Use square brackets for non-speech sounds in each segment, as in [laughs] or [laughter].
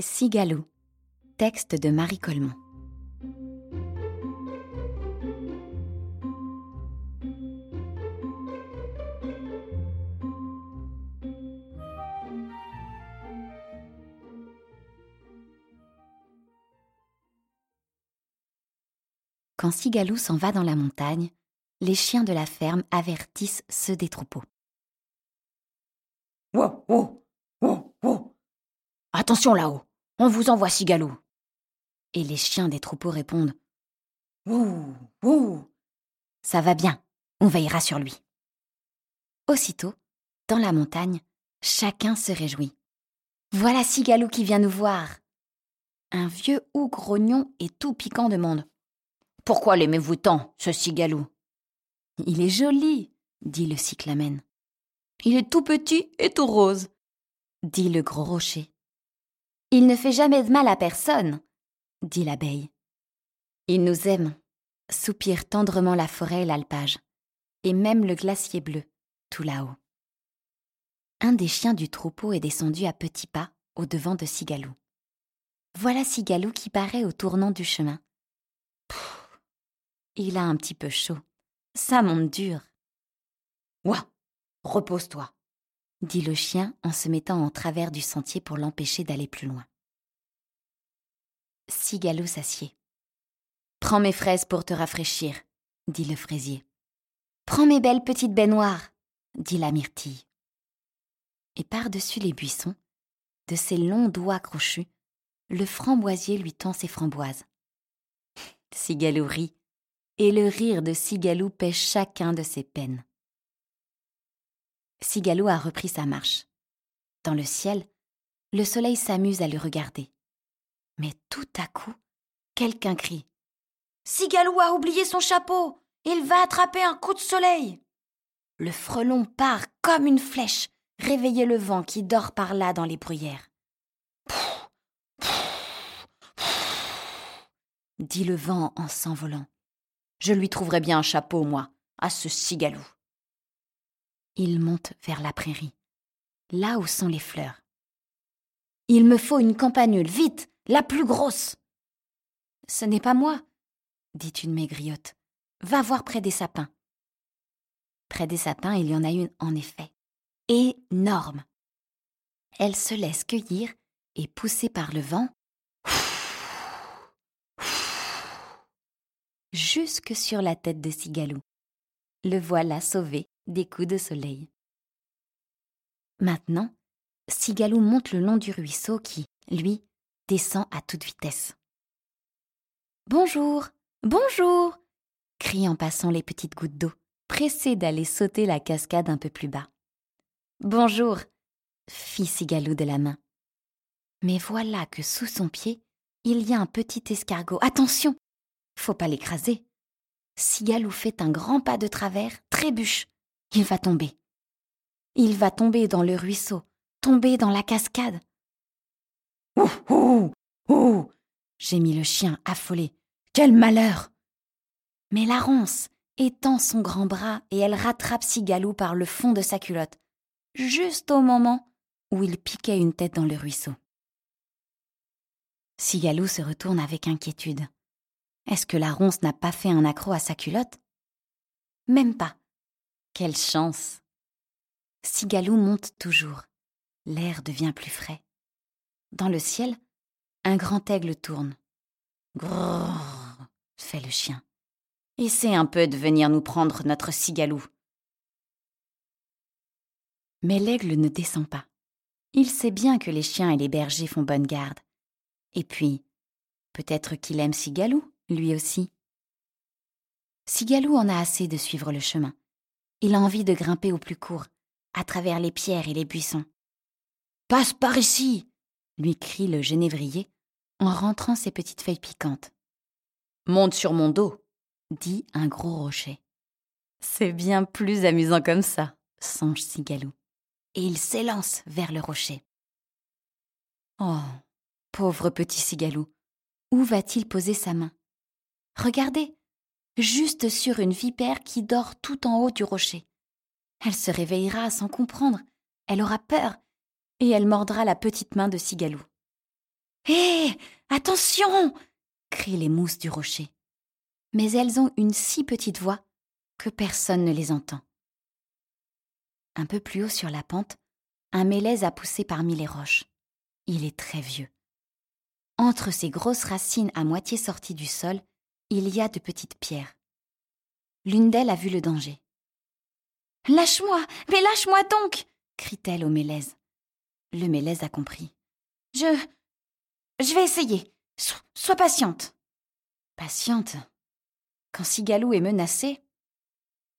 Cigalou. Texte de Marie Colmont. Quand Cigalou s'en va dans la montagne, les chiens de la ferme avertissent ceux des troupeaux. Wow, wow, wow. Attention là-haut, on vous envoie Cigalou. Et les chiens des troupeaux répondent Ouh, ouh. Ça va bien, on veillera sur lui. Aussitôt, dans la montagne, chacun se réjouit. Voilà Cigalou qui vient nous voir. Un vieux hou grognon et tout piquant demande Pourquoi l'aimez-vous tant, ce Cigalou Il est joli, dit le cyclamen. Il est tout petit et tout rose, dit le gros rocher. Il ne fait jamais de mal à personne, dit l'abeille. Il nous aime, soupire tendrement la forêt et l'alpage, et même le glacier bleu, tout là-haut. Un des chiens du troupeau est descendu à petits pas au devant de Cigalou. Voilà Cigalou qui paraît au tournant du chemin. il a un petit peu chaud. Ça monte dur. Ouah, repose-toi, dit le chien en se mettant en travers du sentier pour l'empêcher d'aller plus loin. Cigalou s'assied. Prends mes fraises pour te rafraîchir, dit le fraisier. Prends mes belles petites baignoires, dit la myrtille. Et par-dessus les buissons, de ses longs doigts crochus, le framboisier lui tend ses framboises. [laughs] Cigalou rit, et le rire de Cigalou pêche chacun de ses peines. Cigalou a repris sa marche. Dans le ciel, le soleil s'amuse à le regarder. Mais tout à coup, quelqu'un crie. Cigalou a oublié son chapeau. Il va attraper un coup de soleil. Le frelon part comme une flèche, réveiller le vent qui dort par là dans les bruyères. dit le vent en s'envolant. Je lui trouverai bien un chapeau, moi, à ce cigalou. Il monte vers la prairie, là où sont les fleurs. Il me faut une campanule, vite, la plus grosse. Ce n'est pas moi, dit une maigriotte. Va voir près des sapins. Près des sapins, il y en a une, en effet, énorme. Elle se laisse cueillir et pousser par le vent jusque sur la tête de Cigalou. Le voilà sauvé des coups de soleil. Maintenant, Cigalou monte le long du ruisseau qui, lui, descend à toute vitesse. Bonjour, bonjour crient en passant les petites gouttes d'eau, pressées d'aller sauter la cascade un peu plus bas. Bonjour, fit Cigalou de la main. Mais voilà que sous son pied, il y a un petit escargot. Attention Faut pas l'écraser. Cigalou fait un grand pas de travers, trébuche. Il va tomber. Il va tomber dans le ruisseau, tomber dans la cascade. Ouh, ouh, ouh gémit le chien affolé. Quel malheur Mais la ronce étend son grand bras et elle rattrape Cigalou par le fond de sa culotte, juste au moment où il piquait une tête dans le ruisseau. Cigalou se retourne avec inquiétude. Est-ce que la ronce n'a pas fait un accroc à sa culotte? Même pas. Quelle chance Cigalou monte toujours. L'air devient plus frais. Dans le ciel, un grand aigle tourne. Grrr, fait le chien. Essaie un peu de venir nous prendre notre cigalou. Mais l'aigle ne descend pas. Il sait bien que les chiens et les bergers font bonne garde. Et puis, peut-être qu'il aime Cigalou, lui aussi. Cigalou en a assez de suivre le chemin. Il a envie de grimper au plus court, à travers les pierres et les buissons. Passe par ici lui crie le genévrier en rentrant ses petites feuilles piquantes. Monte sur mon dos dit un gros rocher. C'est bien plus amusant comme ça, songe Cigalou. Et il s'élance vers le rocher. Oh, pauvre petit Cigalou, où va-t-il poser sa main? Regardez, juste sur une vipère qui dort tout en haut du rocher. Elle se réveillera sans comprendre, elle aura peur, et elle mordra la petite main de Cigalou. Hé Attention crient les mousses du rocher. Mais elles ont une si petite voix que personne ne les entend. Un peu plus haut sur la pente, un mélèze a poussé parmi les roches. Il est très vieux. Entre ses grosses racines à moitié sorties du sol, il y a de petites pierres. L'une d'elles a vu le danger. Lâche-moi, mais lâche-moi donc crie-t-elle au mélèze. Le mélèze a compris. Je. Je vais essayer. sois patiente. Patiente Quand Sigalou est menacé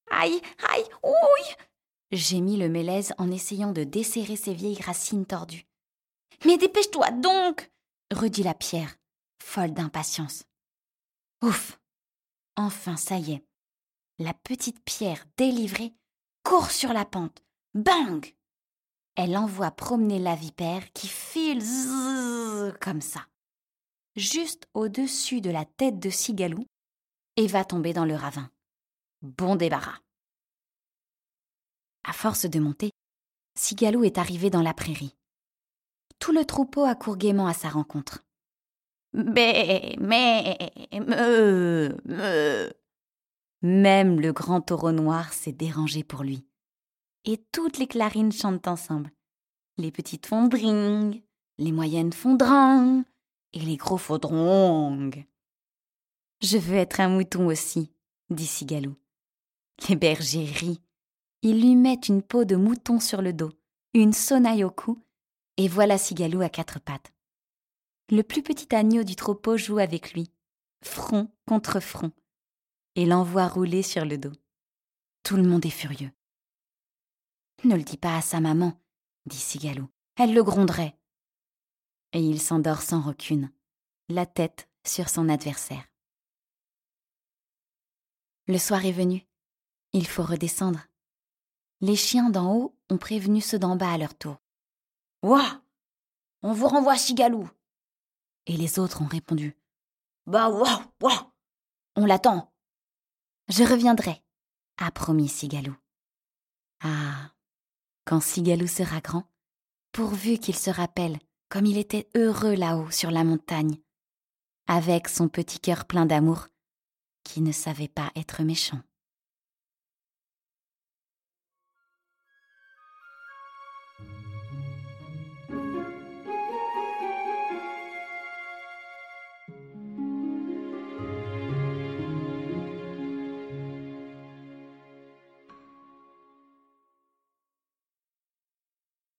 Aïe, aïe, ouille gémit le mélèze en essayant de desserrer ses vieilles racines tordues. Mais dépêche-toi donc redit la pierre, folle d'impatience. Ouf Enfin, ça y est. La petite pierre délivrée court sur la pente. Bang Elle envoie promener la vipère qui file comme ça, juste au-dessus de la tête de Sigalou, et va tomber dans le ravin. Bon débarras. À force de monter, Sigalou est arrivé dans la prairie. Tout le troupeau accourt gaiement à sa rencontre. Bé, me, me. Même le grand taureau noir s'est dérangé pour lui. Et toutes les clarines chantent ensemble. Les petites font dring, les moyennes font drang, et les gros font drong. Je veux être un mouton aussi, dit Sigalou. Les bergers rient. Ils lui mettent une peau de mouton sur le dos, une sonnaille au cou, et voilà Sigalou à quatre pattes. Le plus petit agneau du troupeau joue avec lui, front contre front, et l'envoie rouler sur le dos. Tout le monde est furieux. Ne le dis pas à sa maman, dit Sigalou. Elle le gronderait. Et il s'endort sans rancune, la tête sur son adversaire. Le soir est venu. Il faut redescendre. Les chiens d'en haut ont prévenu ceux d'en bas à leur tour. Ouah On vous renvoie Sigalou Et les autres ont répondu. Bah ouah ouah On l'attend Je reviendrai, a promis Sigalou. Ah Quand Sigalou sera grand, pourvu qu'il se rappelle comme il était heureux là-haut sur la montagne, avec son petit cœur plein d'amour, qui ne savait pas être méchant.